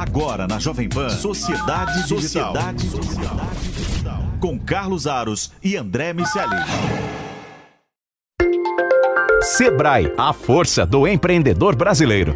Agora na Jovem Pan, Sociedade Digital. Sociedade Digital. Com Carlos Aros e André Miceli. Sebrae, a força do empreendedor brasileiro.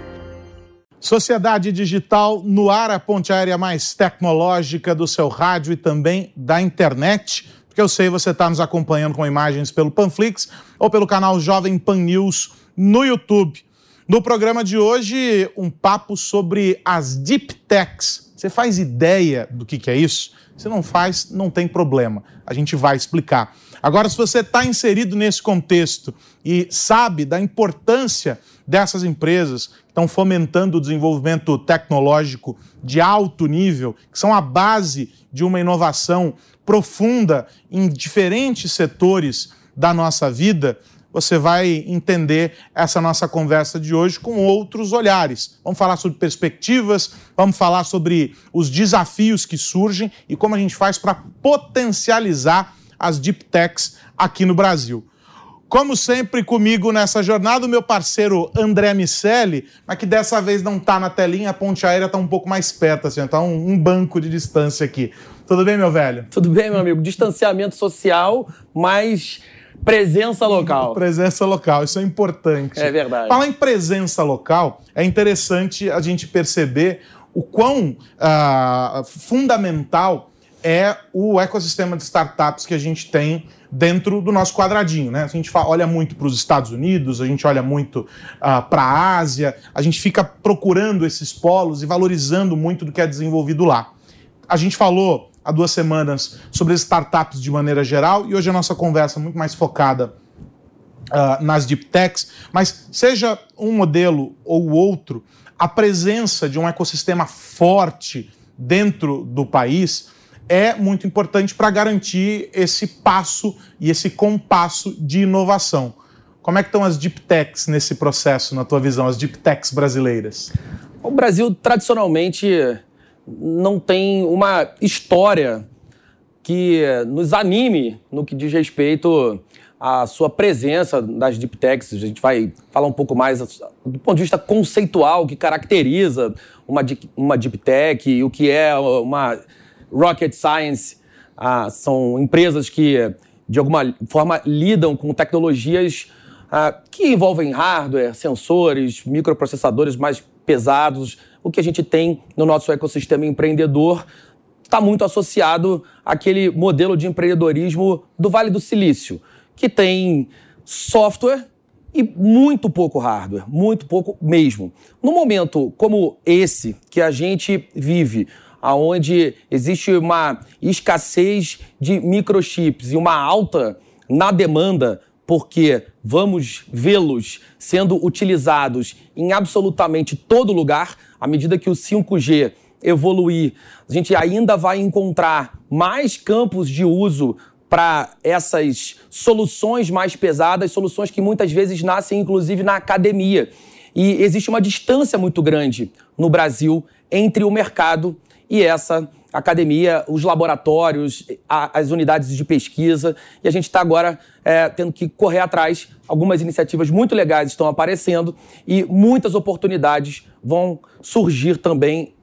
Sociedade Digital no ar, a ponte aérea mais tecnológica do seu rádio e também da internet. Porque eu sei você está nos acompanhando com imagens pelo Panflix ou pelo canal Jovem Pan News no YouTube. No programa de hoje, um papo sobre as deep techs. Você faz ideia do que, que é isso? Se não faz, não tem problema. A gente vai explicar. Agora, se você está inserido nesse contexto e sabe da importância dessas empresas que estão fomentando o desenvolvimento tecnológico de alto nível, que são a base de uma inovação profunda em diferentes setores da nossa vida, você vai entender essa nossa conversa de hoje com outros olhares. Vamos falar sobre perspectivas, vamos falar sobre os desafios que surgem e como a gente faz para potencializar as deep techs aqui no Brasil. Como sempre, comigo nessa jornada, o meu parceiro André Miceli, mas que dessa vez não está na telinha, a ponte aérea está um pouco mais perto, assim, está um, um banco de distância aqui. Tudo bem, meu velho? Tudo bem, meu amigo. Distanciamento social, mas Presença local. Presença local, isso é importante. É verdade. Falar em presença local, é interessante a gente perceber o quão uh, fundamental é o ecossistema de startups que a gente tem dentro do nosso quadradinho. Né? A gente olha muito para os Estados Unidos, a gente olha muito uh, ah, para a Ásia, a gente fica procurando esses polos e valorizando muito do que é desenvolvido lá. A gente falou há duas semanas sobre startups de maneira geral e hoje a nossa conversa é muito mais focada uh, nas deep techs, mas seja um modelo ou outro, a presença de um ecossistema forte dentro do país é muito importante para garantir esse passo e esse compasso de inovação. Como é que estão as deep techs nesse processo, na tua visão, as deep techs brasileiras? O Brasil, tradicionalmente, não tem uma história que nos anime no que diz respeito à sua presença nas deep techs. A gente vai falar um pouco mais do ponto de vista conceitual que caracteriza uma, uma deep tech, o que é uma rocket science. Ah, são empresas que, de alguma forma, lidam com tecnologias ah, que envolvem hardware, sensores, microprocessadores mais pesados, o que a gente tem no nosso ecossistema empreendedor está muito associado àquele modelo de empreendedorismo do Vale do Silício, que tem software e muito pouco hardware, muito pouco mesmo. No momento como esse que a gente vive, aonde existe uma escassez de microchips e uma alta na demanda porque vamos vê-los sendo utilizados em absolutamente todo lugar, à medida que o 5G evoluir, a gente ainda vai encontrar mais campos de uso para essas soluções mais pesadas, soluções que muitas vezes nascem inclusive na academia. E existe uma distância muito grande no Brasil entre o mercado e essa academia, os laboratórios, as unidades de pesquisa, e a gente está agora é, tendo que correr atrás. Algumas iniciativas muito legais estão aparecendo e muitas oportunidades vão surgir também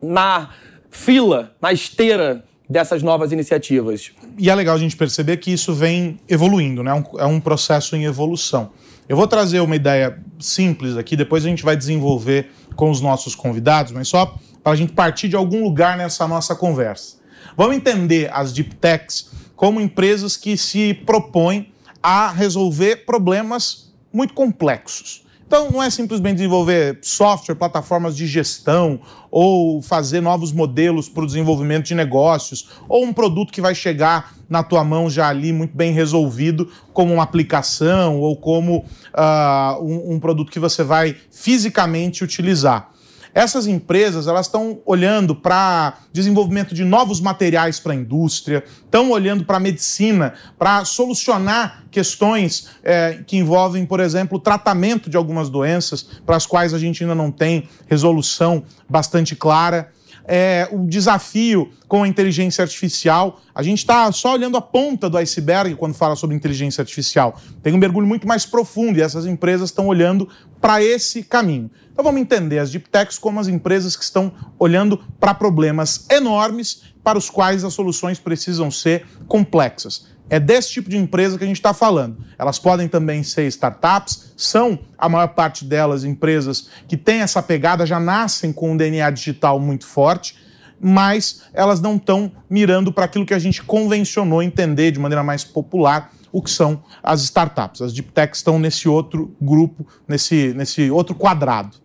na fila, na esteira dessas novas iniciativas. E é legal a gente perceber que isso vem evoluindo, né? é um processo em evolução. Eu vou trazer uma ideia simples aqui, depois a gente vai desenvolver com os nossos convidados, mas só para a gente partir de algum lugar nessa nossa conversa. Vamos entender as deep techs como empresas que se propõem a resolver problemas muito complexos. Então, não é simplesmente desenvolver software, plataformas de gestão ou fazer novos modelos para o desenvolvimento de negócios ou um produto que vai chegar na tua mão já ali muito bem resolvido, como uma aplicação ou como uh, um, um produto que você vai fisicamente utilizar. Essas empresas elas estão olhando para desenvolvimento de novos materiais para a indústria, estão olhando para a medicina, para solucionar questões é, que envolvem, por exemplo, o tratamento de algumas doenças para as quais a gente ainda não tem resolução bastante clara é, o desafio com a inteligência artificial. A gente está só olhando a ponta do iceberg quando fala sobre inteligência artificial. Tem um mergulho muito mais profundo e essas empresas estão olhando para esse caminho. Então vamos entender as deep techs como as empresas que estão olhando para problemas enormes para os quais as soluções precisam ser complexas. É desse tipo de empresa que a gente está falando. Elas podem também ser startups, são a maior parte delas empresas que têm essa pegada, já nascem com um DNA digital muito forte, mas elas não estão mirando para aquilo que a gente convencionou entender de maneira mais popular, o que são as startups. As deep techs estão nesse outro grupo, nesse, nesse outro quadrado.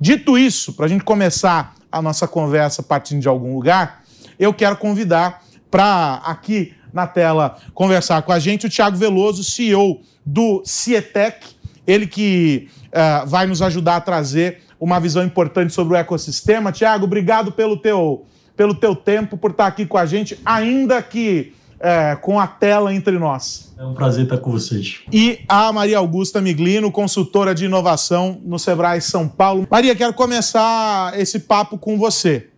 Dito isso, para a gente começar a nossa conversa partindo de algum lugar, eu quero convidar para aqui na tela conversar com a gente o Tiago Veloso, CEO do Cietec, ele que uh, vai nos ajudar a trazer uma visão importante sobre o ecossistema. Tiago, obrigado pelo teu, pelo teu tempo, por estar aqui com a gente, ainda que é, com a tela entre nós. É um prazer estar com vocês. E a Maria Augusta Miglino, consultora de inovação no Sebrae São Paulo. Maria, quero começar esse papo com você.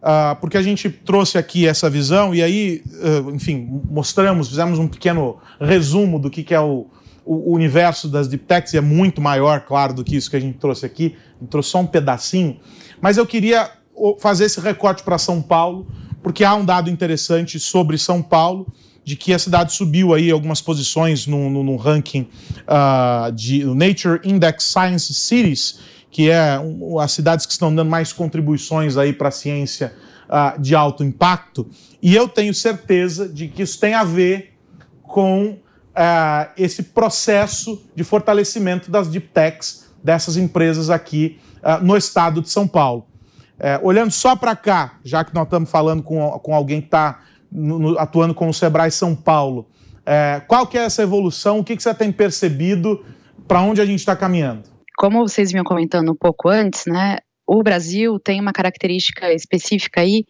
Uh, porque a gente trouxe aqui essa visão e aí, uh, enfim, mostramos, fizemos um pequeno resumo do que, que é o, o, universo das deep techs, e é muito maior, claro, do que isso que a gente trouxe aqui. A gente trouxe só um pedacinho. Mas eu queria fazer esse recorte para São Paulo, porque há um dado interessante sobre São Paulo, de que a cidade subiu aí algumas posições no, no, no ranking uh, de Nature Index Science Cities, que é as cidades que estão dando mais contribuições aí para a ciência uh, de alto impacto. E eu tenho certeza de que isso tem a ver com uh, esse processo de fortalecimento das deep techs dessas empresas aqui uh, no estado de São Paulo. É, olhando só para cá, já que nós estamos falando com, com alguém que está atuando com o Sebrae São Paulo, é, qual que é essa evolução? O que, que você tem percebido? Para onde a gente está caminhando? Como vocês vinham comentando um pouco antes, né, o Brasil tem uma característica específica aí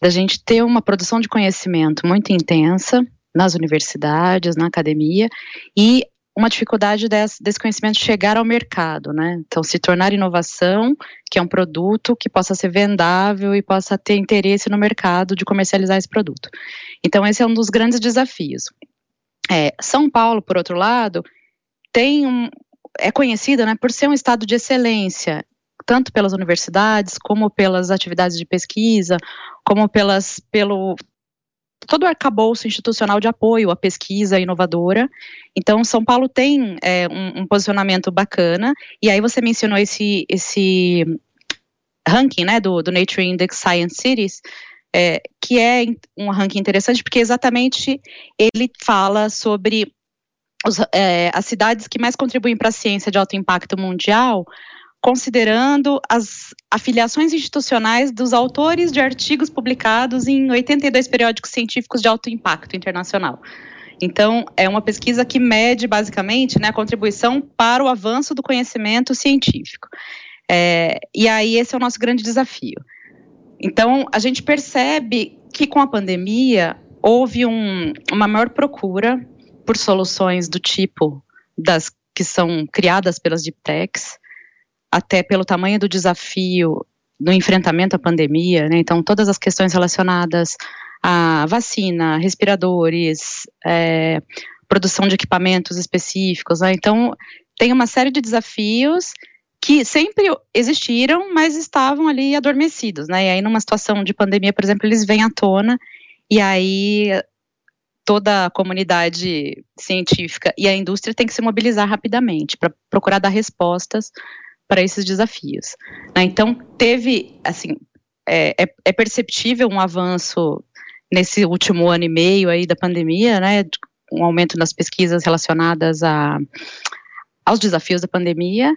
da gente ter uma produção de conhecimento muito intensa nas universidades, na academia, e uma dificuldade desse, desse, conhecimento chegar ao mercado, né? Então, se tornar inovação, que é um produto que possa ser vendável e possa ter interesse no mercado de comercializar esse produto. Então, esse é um dos grandes desafios. É, São Paulo, por outro lado, tem um, é conhecida né, por ser um estado de excelência, tanto pelas universidades, como pelas atividades de pesquisa, como pelas, pelo todo o arcabouço institucional de apoio à pesquisa inovadora. Então, São Paulo tem é, um, um, posicionamento bacana, e aí você mencionou esse, esse ranking né, do, do Nature Index Science Cities, é, que é um ranking interessante, porque exatamente ele fala sobre os, é, as cidades que mais contribuem para a ciência de alto impacto mundial, considerando as afiliações institucionais dos autores de artigos publicados em 82 periódicos científicos de alto impacto internacional. Então, é uma pesquisa que mede, basicamente, né, a contribuição para o avanço do conhecimento científico. É, e aí, esse é o nosso grande desafio. Então, a gente percebe que com a pandemia houve um, uma maior procura por soluções do tipo das que são criadas pelas deep techs, até pelo tamanho do desafio no enfrentamento à pandemia, né? então todas as questões relacionadas à vacina, respiradores, é, produção de equipamentos específicos, né? então tem uma série de desafios que sempre existiram, mas estavam ali adormecidos, né? E aí numa situação de pandemia, por exemplo, eles vêm à tona e aí toda a comunidade científica e a indústria tem que se mobilizar rapidamente para procurar dar respostas para esses desafios. Né? Então, teve, assim, é, é, é, perceptível um avanço nesse último ano e meio aí da pandemia, né, um aumento nas pesquisas relacionadas a, aos desafios da pandemia,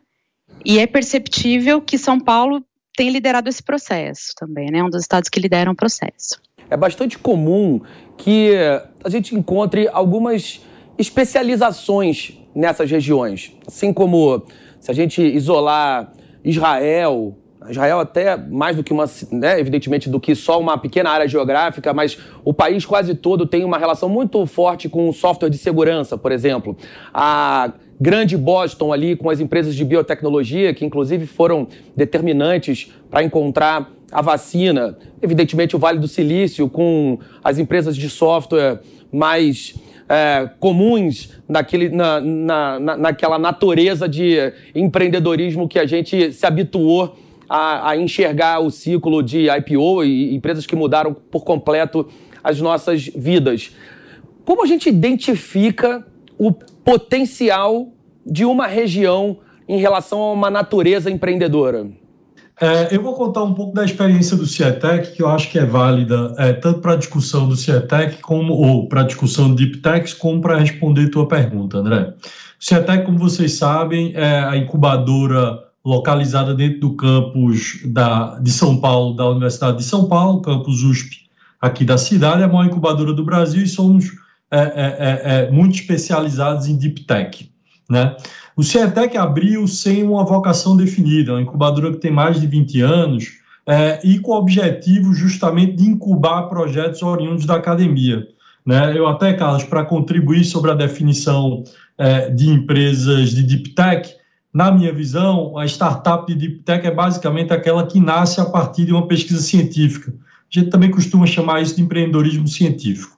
e é perceptível que São Paulo tem liderado esse processo também, né, um dos estados que lideram o processo. É bastante comum que a gente encontre algumas especializações nessas regiões. Assim como se a gente isolar Israel, Israel até mais do que uma, né, evidentemente, do que só uma pequena área geográfica, mas o país quase todo tem uma relação muito forte com o software de segurança, por exemplo. A grande Boston ali com as empresas de biotecnologia, que inclusive foram determinantes para encontrar a vacina, evidentemente o Vale do Silício com as empresas de software mais é, comuns naquele, na, na, naquela natureza de empreendedorismo que a gente se habituou a, a enxergar o ciclo de IPO e empresas que mudaram por completo as nossas vidas. Como a gente identifica o potencial de uma região em relação a uma natureza empreendedora? É, eu vou contar um pouco da experiência do Cietec, que eu acho que é válida é, tanto para a discussão do Cietec como ou para a discussão do Deep Techs, como para responder tua pergunta, André. O Cietec, como vocês sabem, é a incubadora localizada dentro do campus da, de São Paulo, da Universidade de São Paulo, campus USP aqui da cidade, é a maior incubadora do Brasil e somos é, é, é, é muito especializados em Deep Tech. Né? O Cietec abriu sem uma vocação definida, uma incubadora que tem mais de 20 anos é, e com o objetivo justamente de incubar projetos oriundos da academia. Né? Eu até, Carlos, para contribuir sobre a definição é, de empresas de Deep Tech, na minha visão, a startup de Deep Tech é basicamente aquela que nasce a partir de uma pesquisa científica. A gente também costuma chamar isso de empreendedorismo científico.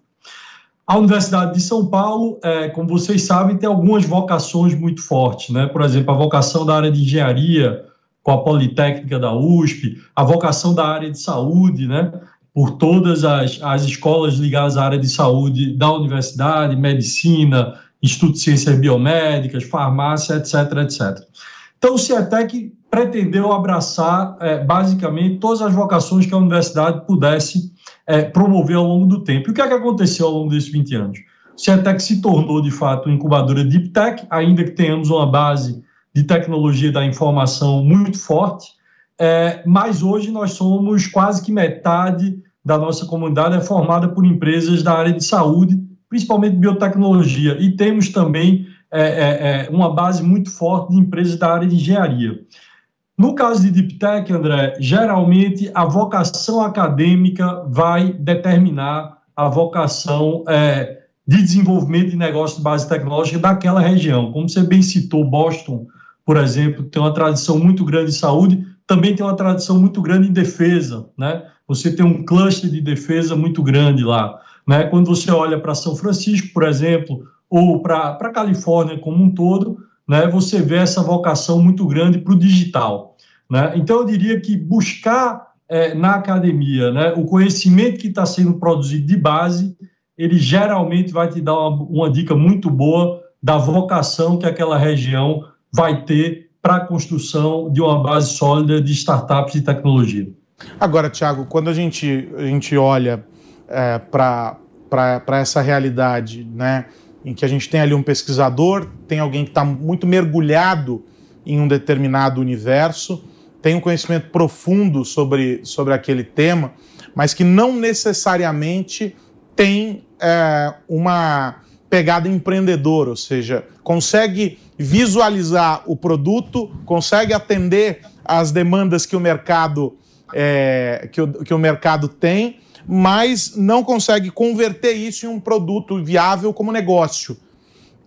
A Universidade de São Paulo, é, como vocês sabem, tem algumas vocações muito fortes, né? Por exemplo, a vocação da área de engenharia, com a Politécnica da USP, a vocação da área de saúde, né? Por todas as, as escolas ligadas à área de saúde da universidade, medicina, Instituto de Ciências Biomédicas, farmácia, etc, etc. Então, o CIETEC pretendeu abraçar, é, basicamente, todas as vocações que a universidade pudesse é, ao longo do tempo. E o que é que aconteceu ao longo desses 20 anos? O Cietec se tornou, de fato, uma incubadora Deep Tech, ainda que tenhamos uma base de tecnologia da informação muito forte, é, mas hoje nós somos quase que metade da nossa comunidade é formada por empresas da área de saúde, principalmente biotecnologia, e temos também é, é, é uma base muito forte de empresas da área de engenharia. No caso de Deep Tech, André, geralmente a vocação acadêmica vai determinar a vocação é, de desenvolvimento de negócio de base tecnológica daquela região. Como você bem citou, Boston, por exemplo, tem uma tradição muito grande de saúde, também tem uma tradição muito grande em defesa, né? Você tem um cluster de defesa muito grande lá, né? Quando você olha para São Francisco, por exemplo, ou para a Califórnia como um todo, né, você vê essa vocação muito grande para o digital. Né? Então, eu diria que buscar é, na academia né, o conhecimento que está sendo produzido de base, ele geralmente vai te dar uma, uma dica muito boa da vocação que aquela região vai ter para a construção de uma base sólida de startups e tecnologia. Agora, Tiago, quando a gente, a gente olha é, para essa realidade, né, em que a gente tem ali um pesquisador, tem alguém que está muito mergulhado em um determinado universo, tem um conhecimento profundo sobre, sobre aquele tema, mas que não necessariamente tem é, uma pegada empreendedora, ou seja, consegue visualizar o produto, consegue atender às demandas que o mercado, é, que, o, que o mercado tem, mas não consegue converter isso em um produto viável como negócio.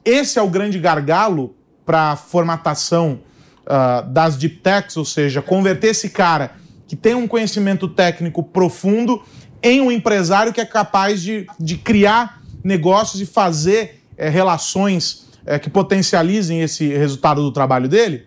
Esse é o grande gargalo para a formatação uh, das deep techs, ou seja, converter esse cara que tem um conhecimento técnico profundo em um empresário que é capaz de, de criar negócios e fazer é, relações é, que potencializem esse resultado do trabalho dele?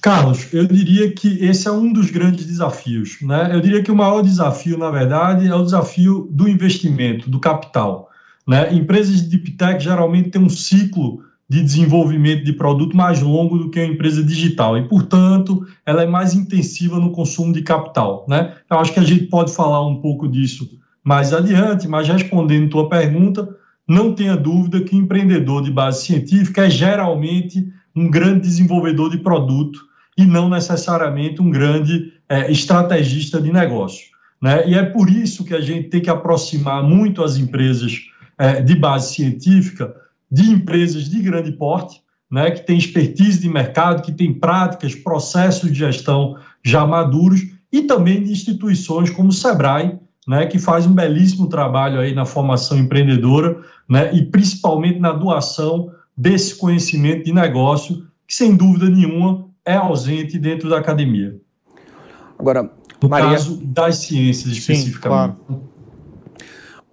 Carlos, eu diria que esse é um dos grandes desafios. Né? Eu diria que o maior desafio, na verdade, é o desafio do investimento, do capital. Né? Empresas de deep tech geralmente têm um ciclo de desenvolvimento de produto mais longo do que a empresa digital e, portanto, ela é mais intensiva no consumo de capital. Né? Eu acho que a gente pode falar um pouco disso mais adiante, mas respondendo tua pergunta, não tenha dúvida que o empreendedor de base científica é geralmente um grande desenvolvedor de produto e não necessariamente um grande é, estrategista de negócio. Né? E é por isso que a gente tem que aproximar muito as empresas é, de base científica de empresas de grande porte, né, que têm expertise de mercado, que têm práticas, processos de gestão já maduros, e também de instituições como o Sebrae, né, que faz um belíssimo trabalho aí na formação empreendedora, né, e principalmente na doação desse conhecimento de negócio, que sem dúvida nenhuma é ausente dentro da academia. Agora, no Maria... caso das ciências especificamente. Sim, claro.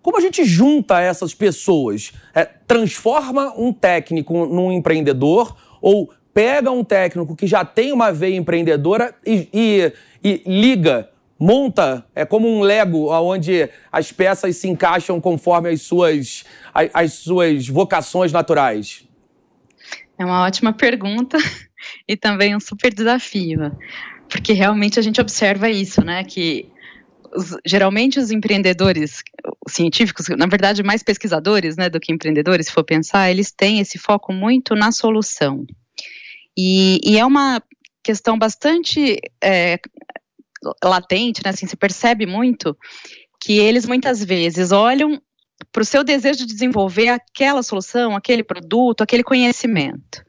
Como a gente junta essas pessoas? É, transforma um técnico num empreendedor ou pega um técnico que já tem uma veia empreendedora e, e, e liga, monta, é como um Lego, onde as peças se encaixam conforme as suas, as, as suas vocações naturais? É uma ótima pergunta e também um super desafio, porque realmente a gente observa isso, né? Que os, geralmente os empreendedores científicos, na verdade mais pesquisadores, né, do que empreendedores, se for pensar, eles têm esse foco muito na solução. E, e é uma questão bastante é, latente, né, assim, se percebe muito que eles muitas vezes olham para o seu desejo de desenvolver aquela solução, aquele produto, aquele conhecimento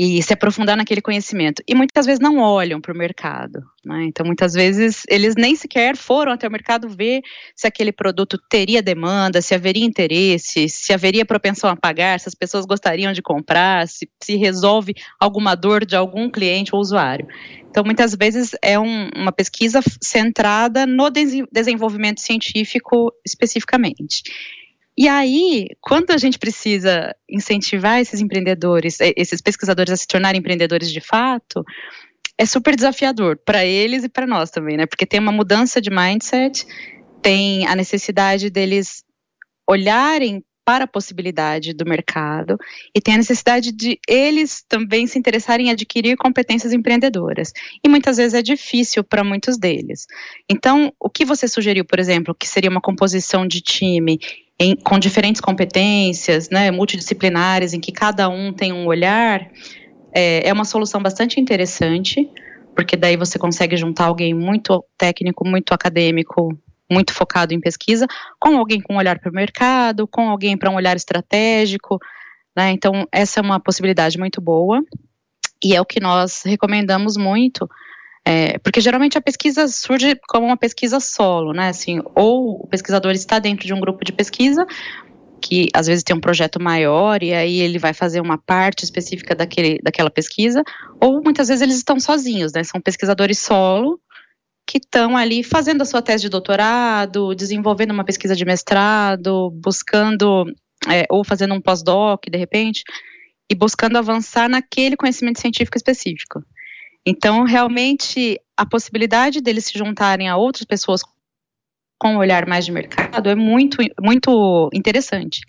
e se aprofundar naquele conhecimento. E muitas vezes não olham para o mercado. Né? Então, muitas vezes, eles nem sequer foram até o mercado ver se aquele produto teria demanda, se haveria interesse, se haveria propensão a pagar, se as pessoas gostariam de comprar, se, se resolve alguma dor de algum cliente ou usuário. Então, muitas vezes, é um, uma pesquisa centrada no desenvolvimento científico especificamente. E aí, quando a gente precisa incentivar esses empreendedores, eh, esses pesquisadores a se tornarem empreendedores de fato, é super desafiador para eles e para nós também, né? Porque tem uma mudança de mindset, tem a necessidade deles olharem para a possibilidade do mercado e tem a necessidade de eles também se interessarem em adquirir competências empreendedoras. E muitas vezes é difícil para muitos deles. Então, o que você sugeriu, por exemplo, que seria uma composição de time em, com diferentes competências, né, multidisciplinares, em que cada um tem um olhar, é, é uma solução bastante interessante, porque daí você consegue juntar alguém muito técnico, muito acadêmico, muito focado em pesquisa, com alguém com um olhar para o mercado, com alguém para um olhar estratégico, né? Então, essa é uma possibilidade muito boa, e é o que nós recomendamos muito, é, porque geralmente a pesquisa surge como uma pesquisa solo, né? Assim, ou o pesquisador está dentro de um grupo de pesquisa, que às vezes tem um projeto maior e aí ele vai fazer uma parte específica daquele, daquela pesquisa, ou muitas vezes eles estão sozinhos, né? São pesquisadores solo que estão ali fazendo a sua tese de doutorado, desenvolvendo uma pesquisa de mestrado, buscando é, ou fazendo um pós-doc de repente e buscando avançar naquele conhecimento científico específico. Então, realmente, a possibilidade deles se juntarem a outras pessoas com um olhar mais de mercado é muito, muito interessante.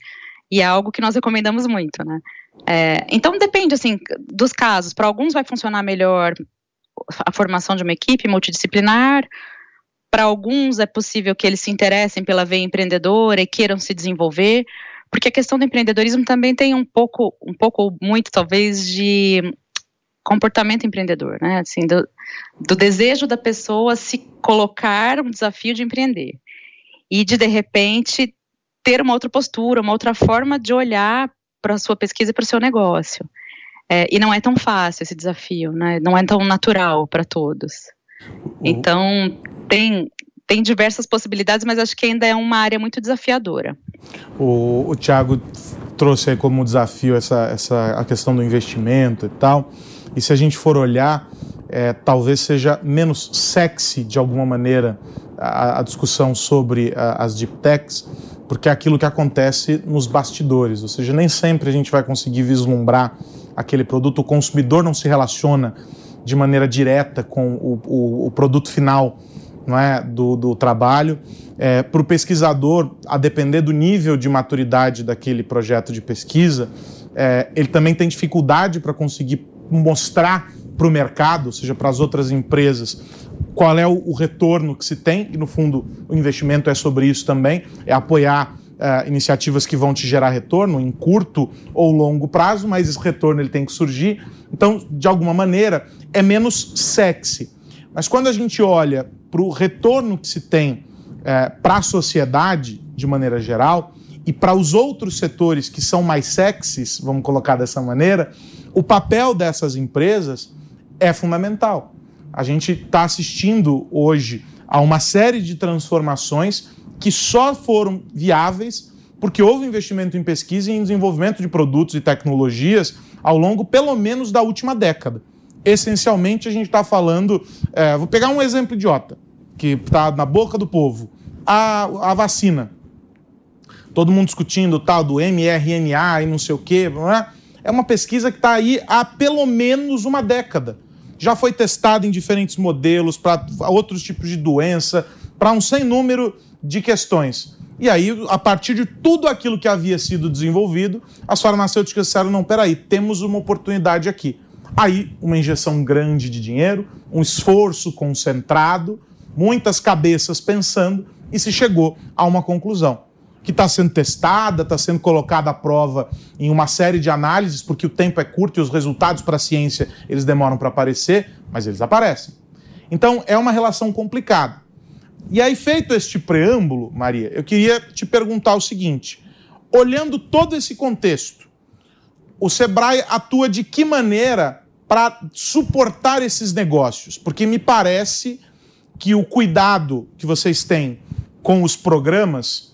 E é algo que nós recomendamos muito, né? É, então, depende, assim, dos casos. Para alguns vai funcionar melhor a formação de uma equipe multidisciplinar, para alguns é possível que eles se interessem pela veia empreendedora e queiram se desenvolver, porque a questão do empreendedorismo também tem um pouco, um pouco muito talvez de comportamento empreendedor, né? Assim, do, do desejo da pessoa se colocar um desafio de empreender e de de repente ter uma outra postura, uma outra forma de olhar para a sua pesquisa e para o seu negócio. É, e não é tão fácil esse desafio, né? Não é tão natural para todos. Então tem tem diversas possibilidades, mas acho que ainda é uma área muito desafiadora. O, o Tiago trouxe aí como desafio essa, essa a questão do investimento e tal. E se a gente for olhar, é, talvez seja menos sexy de alguma maneira a, a discussão sobre a, as deep techs, porque é aquilo que acontece nos bastidores, ou seja, nem sempre a gente vai conseguir vislumbrar aquele produto, o consumidor não se relaciona de maneira direta com o, o, o produto final não é, do, do trabalho. É, Para o pesquisador, a depender do nível de maturidade daquele projeto de pesquisa, é, ele também tem dificuldade para conseguir mostrar para o mercado, ou seja, para as outras empresas, qual é o, o, retorno que se tem, e no fundo o investimento é sobre isso também, é apoiar uh, iniciativas que vão te gerar retorno em curto ou longo prazo, mas esse retorno ele tem que surgir. Então, de alguma maneira, é menos sexy. Mas quando a gente olha para o retorno que se tem uh, para a sociedade, de maneira geral, e para os outros setores que são mais sexys, vamos colocar dessa maneira, o papel dessas empresas é fundamental. A gente está assistindo hoje a uma série de transformações que só foram viáveis porque houve investimento em pesquisa e em desenvolvimento de produtos e tecnologias ao longo, pelo menos, da última década. Essencialmente, a gente está falando. É, vou pegar um exemplo idiota, que está na boca do povo: a, a vacina. todo mundo discutindo tal do mRNA e não sei o quê, é? É uma pesquisa que está aí há pelo menos uma década. Já foi testada em diferentes modelos para outros tipos de doença, para um sem número de questões. E aí, a partir de tudo aquilo que havia sido desenvolvido, as farmacêuticas disseram: não, peraí, temos uma oportunidade aqui. Aí, uma injeção grande de dinheiro, um esforço concentrado, muitas cabeças pensando, e se chegou a uma conclusão que está sendo testada, está sendo colocada à prova em uma série de análises, porque o tempo é curto e os resultados para a ciência eles demoram para aparecer, mas eles aparecem. Então é uma relação complicada. E aí, feito este preâmbulo, Maria, eu queria te perguntar o seguinte: olhando todo esse contexto, o Sebrae atua de que maneira para suportar esses negócios? Porque me parece que o cuidado que vocês têm com os programas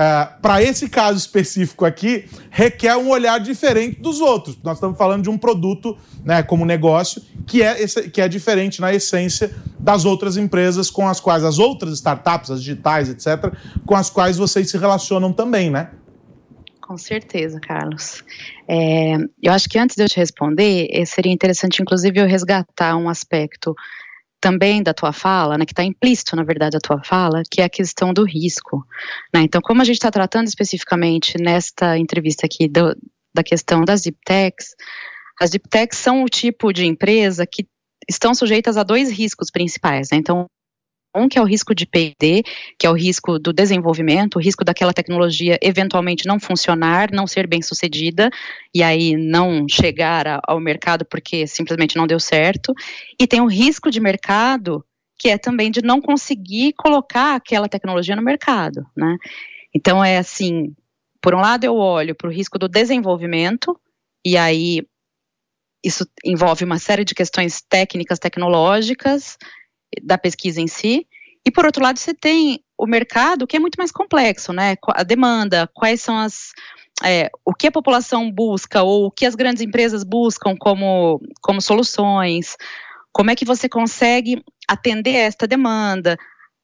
É, para esse caso específico aqui, requer um olhar diferente dos outros. Nós estamos falando de um produto, né, como negócio, que é, esse, que é diferente na essência das outras empresas com as quais, as outras startups, as digitais, etc., com as quais vocês se relacionam também, né? Com certeza, Carlos. É, eu acho que antes de eu te responder, eh, seria interessante, inclusive, eu resgatar um aspecto também da tua fala, né, que está implícito, na verdade, a tua fala, que é a questão do risco. Né? Então, como a gente está tratando especificamente nesta entrevista aqui do, da questão das deep techs, as deep techs são o tipo de empresa que estão sujeitas a dois riscos principais. Né? Então, que é o risco de P&D, que é o risco do desenvolvimento, o risco daquela tecnologia eventualmente não funcionar, não ser bem sucedida, e aí não chegar a, ao mercado porque simplesmente não deu certo. E tem o risco de mercado, que é também de não conseguir colocar aquela tecnologia no mercado, né? Então é assim, por um lado eu olho para o risco do desenvolvimento, e aí isso envolve uma série de questões técnicas, tecnológicas, da pesquisa em si. E por outro lado, você tem o mercado que é muito mais complexo, né? A demanda, quais são as é, o que a população busca ou o que as grandes empresas buscam como, como soluções, como é que você consegue atender esta demanda,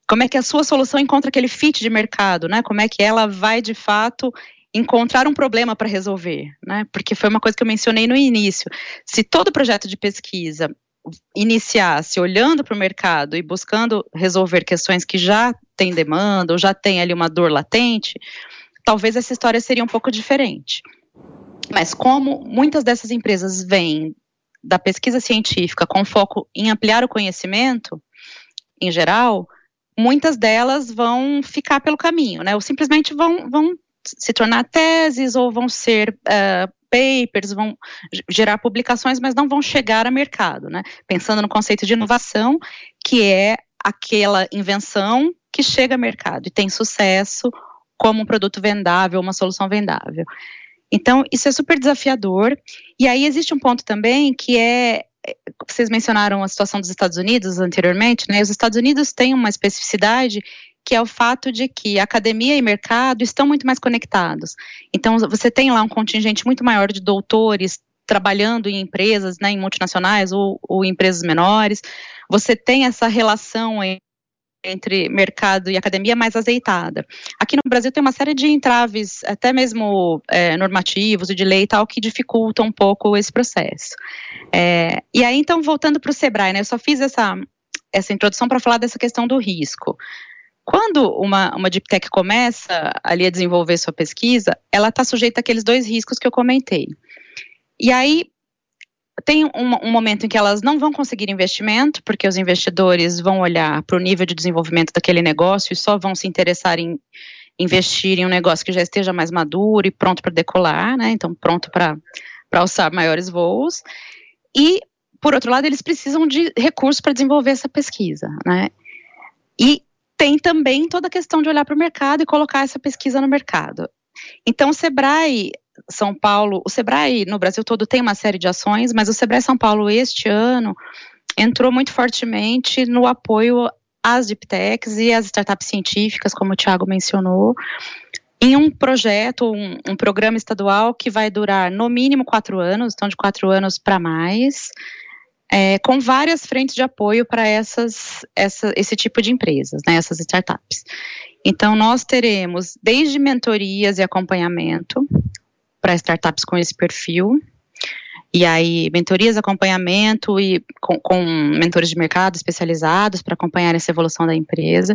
como é que a sua solução encontra aquele fit de mercado, né? Como é que ela vai de fato encontrar um problema para resolver, né? Porque foi uma coisa que eu mencionei no início. Se todo projeto de pesquisa iniciasse olhando para o mercado e buscando resolver questões que já têm demanda ou já tem ali uma dor latente, talvez essa história seria um pouco diferente. Mas como muitas dessas empresas vêm da pesquisa científica com foco em ampliar o conhecimento, em geral, muitas delas vão ficar pelo caminho, né? Ou simplesmente vão, vão se tornar teses ou vão ser uh, papers, vão gerar publicações, mas não vão chegar a mercado, né? Pensando no conceito de inovação, que é aquela invenção que chega a mercado e tem sucesso como um produto vendável, uma solução vendável. Então, isso é super desafiador. E aí existe um ponto também que é vocês mencionaram a situação dos Estados Unidos anteriormente, né? Os Estados Unidos têm uma especificidade que é o fato de que academia e mercado estão muito mais conectados. Então, você tem lá um contingente muito maior de doutores trabalhando em empresas, né, em multinacionais ou, ou empresas menores. Você tem essa relação entre mercado e academia mais azeitada. Aqui no Brasil tem uma série de entraves, até mesmo é, normativos e de lei e tal, que dificultam um pouco esse processo. É, e aí, então, voltando para o Sebrae, né, eu só fiz essa, essa introdução para falar dessa questão do risco. Quando uma, uma deep tech começa ali a desenvolver sua pesquisa, ela está sujeita àqueles dois riscos que eu comentei. E aí tem um, um, momento em que elas não vão conseguir investimento, porque os investidores vão olhar para o nível de desenvolvimento daquele negócio e só vão se interessar em investir em um negócio que já esteja mais maduro e pronto para decolar, né? Então, pronto para alçar maiores voos. E, por outro lado, eles precisam de recursos para desenvolver essa pesquisa, né? E tem também toda a questão de olhar para o mercado e colocar essa pesquisa no mercado. Então, o Sebrae São Paulo, o Sebrae no Brasil todo tem uma série de ações, mas o Sebrae São Paulo este ano entrou muito fortemente no apoio às deep techs e às startups científicas, como o Tiago mencionou, em um projeto, um, um, programa estadual que vai durar no mínimo quatro anos, então de quatro anos para mais, é, com várias frentes de apoio para essas, essa, esse tipo de empresas, né, essas startups. Então, nós teremos desde mentorias e acompanhamento para startups com esse perfil, e aí, mentorias, acompanhamento e com, com mentores de mercado especializados para acompanhar essa evolução da empresa.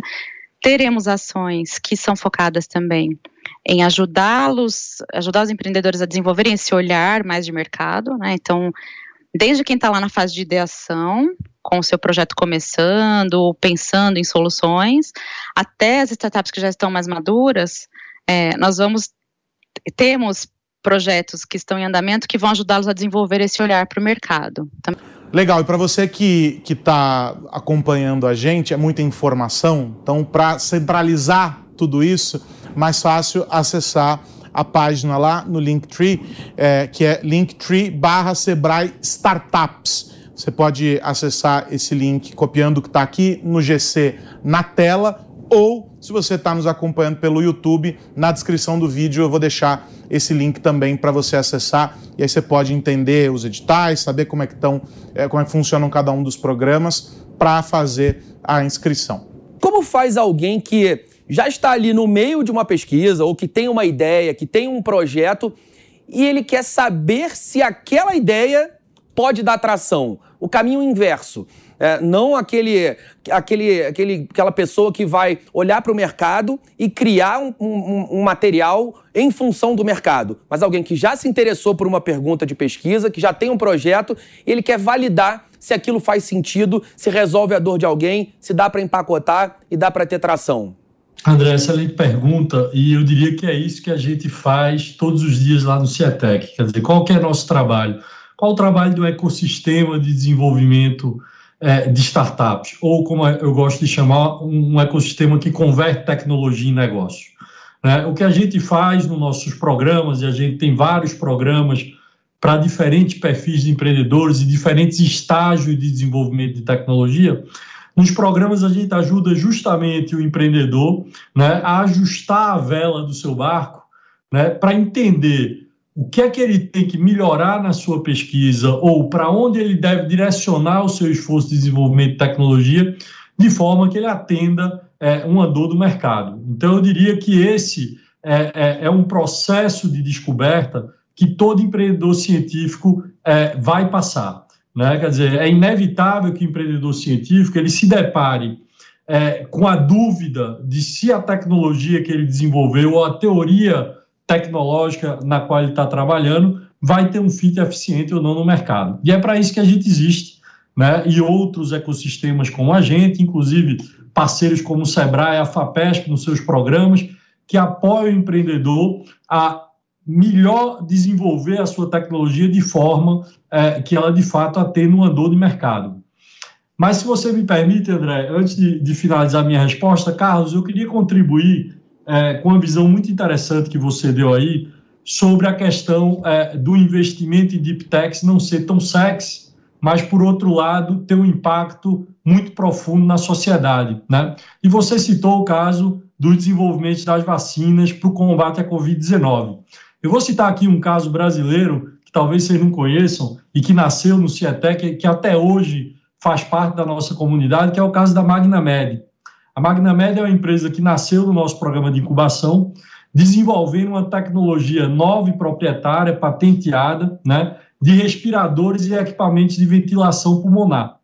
Teremos ações que são focadas também em ajudá-los, ajudar os empreendedores a desenvolverem esse olhar mais de mercado, né? Então, desde quem está lá na fase de ideação, com o seu projeto começando, pensando em soluções, até as startups que já estão mais maduras, é, nós vamos temos projetos que estão em andamento que vão ajudá-los a desenvolver esse olhar para o mercado. Legal, e para você que está acompanhando a gente, é muita informação, então para centralizar tudo isso, mais fácil acessar a página lá no Linktree, é, que é linktree barra Sebrae Startups. Você pode acessar esse link copiando o que está aqui no GC na tela ou se você está nos acompanhando pelo YouTube, na descrição do vídeo eu vou deixar esse link também para você acessar e aí você pode entender os editais, saber como é que estão, é, como é que funcionam cada um dos programas para fazer a inscrição. Como faz alguém que já está ali no meio de uma pesquisa ou que tem uma ideia, que tem um projeto e ele quer saber se aquela ideia pode dar atração? O caminho inverso. É, não aquele, aquele, aquele, aquela pessoa que vai olhar para o mercado e criar um, um, um, material em função do mercado, mas alguém que já se interessou por uma pergunta de pesquisa, que já tem um projeto ele quer validar se aquilo faz sentido, se resolve a dor de alguém, se dá para empacotar e dá para ter tração. André, excelente pergunta, e eu diria que é isso que a gente faz todos os dias lá no Cietec. Quer dizer, qual que é nosso trabalho? Qual o trabalho do ecossistema de desenvolvimento é, de startups, ou como eu gosto de chamar, um ecossistema que converte tecnologia em negócio. Né? O que a gente faz nos nossos programas, e a gente tem vários programas para diferentes perfis de empreendedores e diferentes estágios de desenvolvimento de tecnologia, nos programas a gente ajuda justamente o empreendedor né, a ajustar a vela do seu barco né, para entender o que é que ele tem que melhorar na sua pesquisa ou para onde ele deve direcionar o seu esforço de desenvolvimento de tecnologia de forma que ele atenda é, uma dor do mercado. Então, eu diria que esse é, é, é um processo de descoberta que todo empreendedor científico é, vai passar. Né? Quer dizer, é inevitável que o empreendedor científico ele se depare é, com a dúvida de se a tecnologia que ele desenvolveu ou a teoria tecnológica na qual ele está trabalhando vai ter um fit eficiente ou não no mercado. E é para isso que a gente existe, né? E outros ecossistemas como a gente, inclusive parceiros como o Sebrae, a FAPESP nos seus programas, que apoiam o empreendedor a melhor desenvolver a sua tecnologia de forma é, que ela de fato atenda uma dor de mercado. Mas se você me permite, André, antes de, de finalizar minha resposta, Carlos, eu queria contribuir é, com uma visão muito interessante que você deu aí sobre a questão é, do investimento em deep techs não ser tão sexy, mas, por outro lado, ter um impacto muito profundo na sociedade. Né? E você citou o caso do desenvolvimento das vacinas para o combate à Covid-19. Eu vou citar aqui um caso brasileiro que talvez vocês não conheçam e que nasceu no Cietec, que até hoje faz parte da nossa comunidade, que é o caso da MagnaMed. A MagnaMed é uma empresa que nasceu no nosso programa de incubação, desenvolvendo uma tecnologia nova e proprietária, patenteada, né, de respiradores e equipamentos de ventilação pulmonar.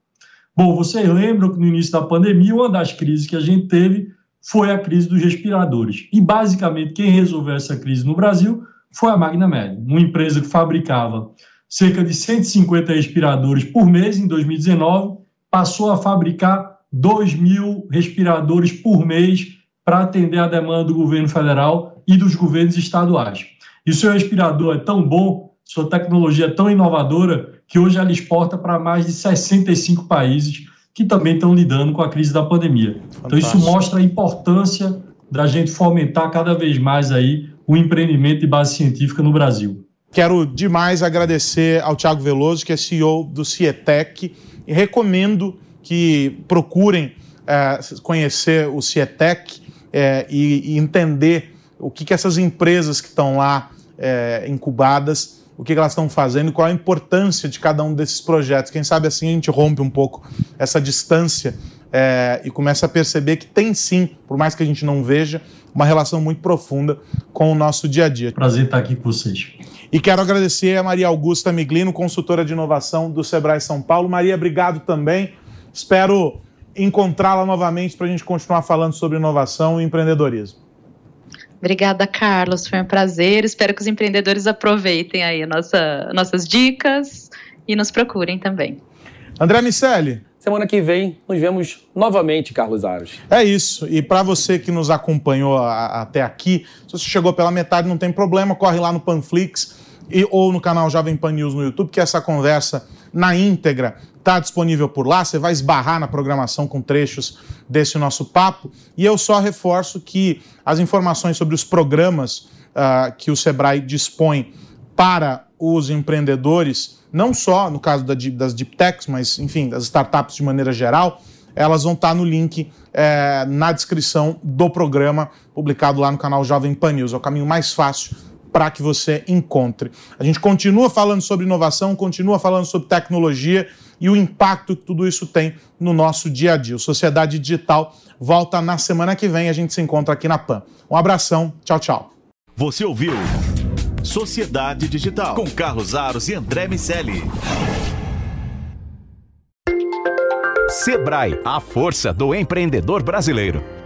Bom, vocês lembram que no início da pandemia, uma das crises que a gente teve foi a crise dos respiradores. E, basicamente, quem resolveu essa crise no Brasil foi a MagnaMed, uma empresa que fabricava cerca de 150 respiradores por mês em 2019, passou a fabricar 2 mil respiradores por mês para atender a demanda do governo federal e dos governos estaduais. E o seu respirador é tão bom, sua tecnologia é tão inovadora, que hoje ela exporta para mais de 65 países que também estão lidando com a crise da pandemia. Fantástico. Então isso mostra a importância da gente fomentar cada vez mais aí o empreendimento de base científica no Brasil. Quero demais agradecer ao Tiago Veloso, que é CEO do Cietec, e recomendo que procurem é, conhecer o Cietec é, e, e, entender o que, que essas empresas que estão lá é, incubadas o que elas estão fazendo qual a importância de cada um desses projetos. Quem sabe assim a gente rompe um pouco essa distância é, e começa a perceber que tem sim, por mais que a gente não veja, uma relação muito profunda com o nosso dia a dia. Prazer estar aqui com vocês. E quero agradecer a Maria Augusta Miglino, consultora de inovação do Sebrae São Paulo. Maria, obrigado também. Espero encontrá-la novamente para a gente continuar falando sobre inovação e empreendedorismo. Obrigada, Carlos. Foi um prazer. Espero que os empreendedores aproveitem aí nossa, nossas dicas e nos procurem também. André Miceli. Semana que vem nos vemos novamente, Carlos Aros. É isso. E para você que nos acompanhou a, até aqui, se você chegou pela metade, não tem problema, corre lá no Panflix e, ou no canal Jovem Pan News no YouTube, que essa conversa na íntegra está disponível por lá. Você vai esbarrar na programação com trechos desse nosso papo. E eu só reforço que as informações sobre os programas uh, que o Sebrae dispõe para os empreendedores, não só no caso da, das deep techs, mas enfim, das startups de maneira geral, elas vão estar no link é, na descrição do programa publicado lá no canal Jovem Pan News. É o caminho mais fácil para que você encontre. A gente continua falando sobre inovação, continua falando sobre tecnologia e o impacto que tudo isso tem no nosso dia a dia. O Sociedade Digital volta na semana que vem, a gente se encontra aqui na PAN. Um abração, tchau, tchau. Você ouviu Sociedade Digital com Carlos Aros e André Miceli. Sebrae, a força do empreendedor brasileiro.